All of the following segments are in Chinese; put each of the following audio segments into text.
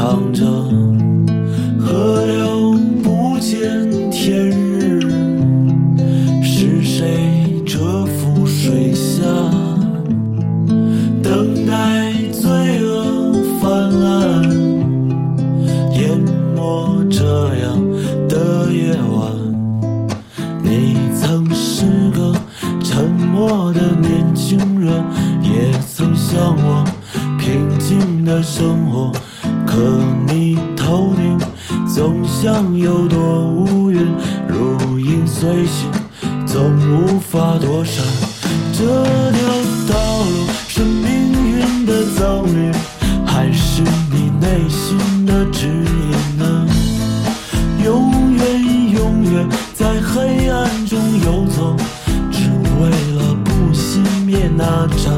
唱着。的你头顶总像有朵乌云，如影随形，总无法躲闪。这条道路是命运的赠予，还是你内心的指引呢？永远永远在黑暗中游走，只为了不熄灭那盏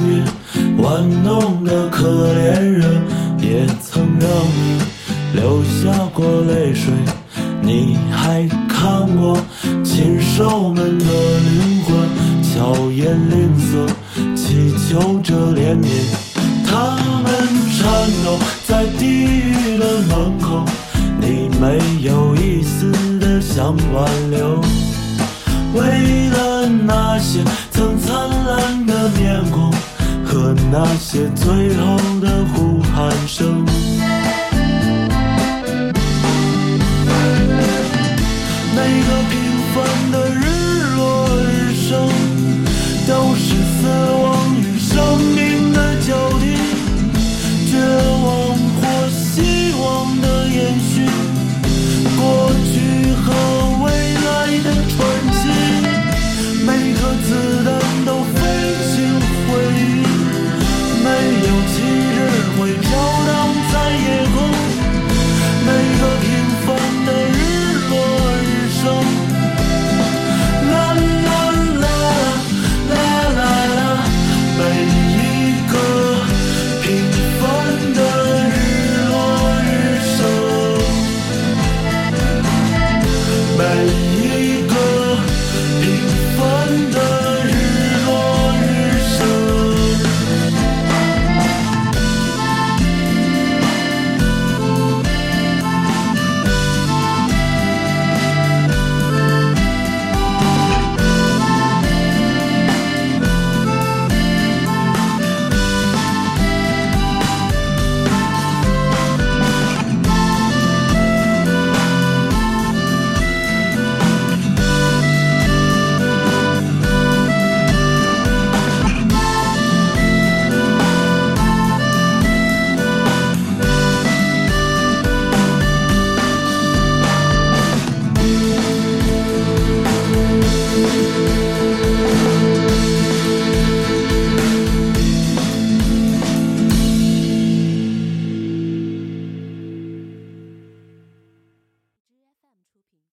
命运玩弄的可怜人，也曾让你流下过泪水。你还看过禽兽们的灵魂，巧言令色，祈求着怜悯。他们颤抖在地狱的门口，你没有一丝的想挽留。为了那些那些最后的呼喊声。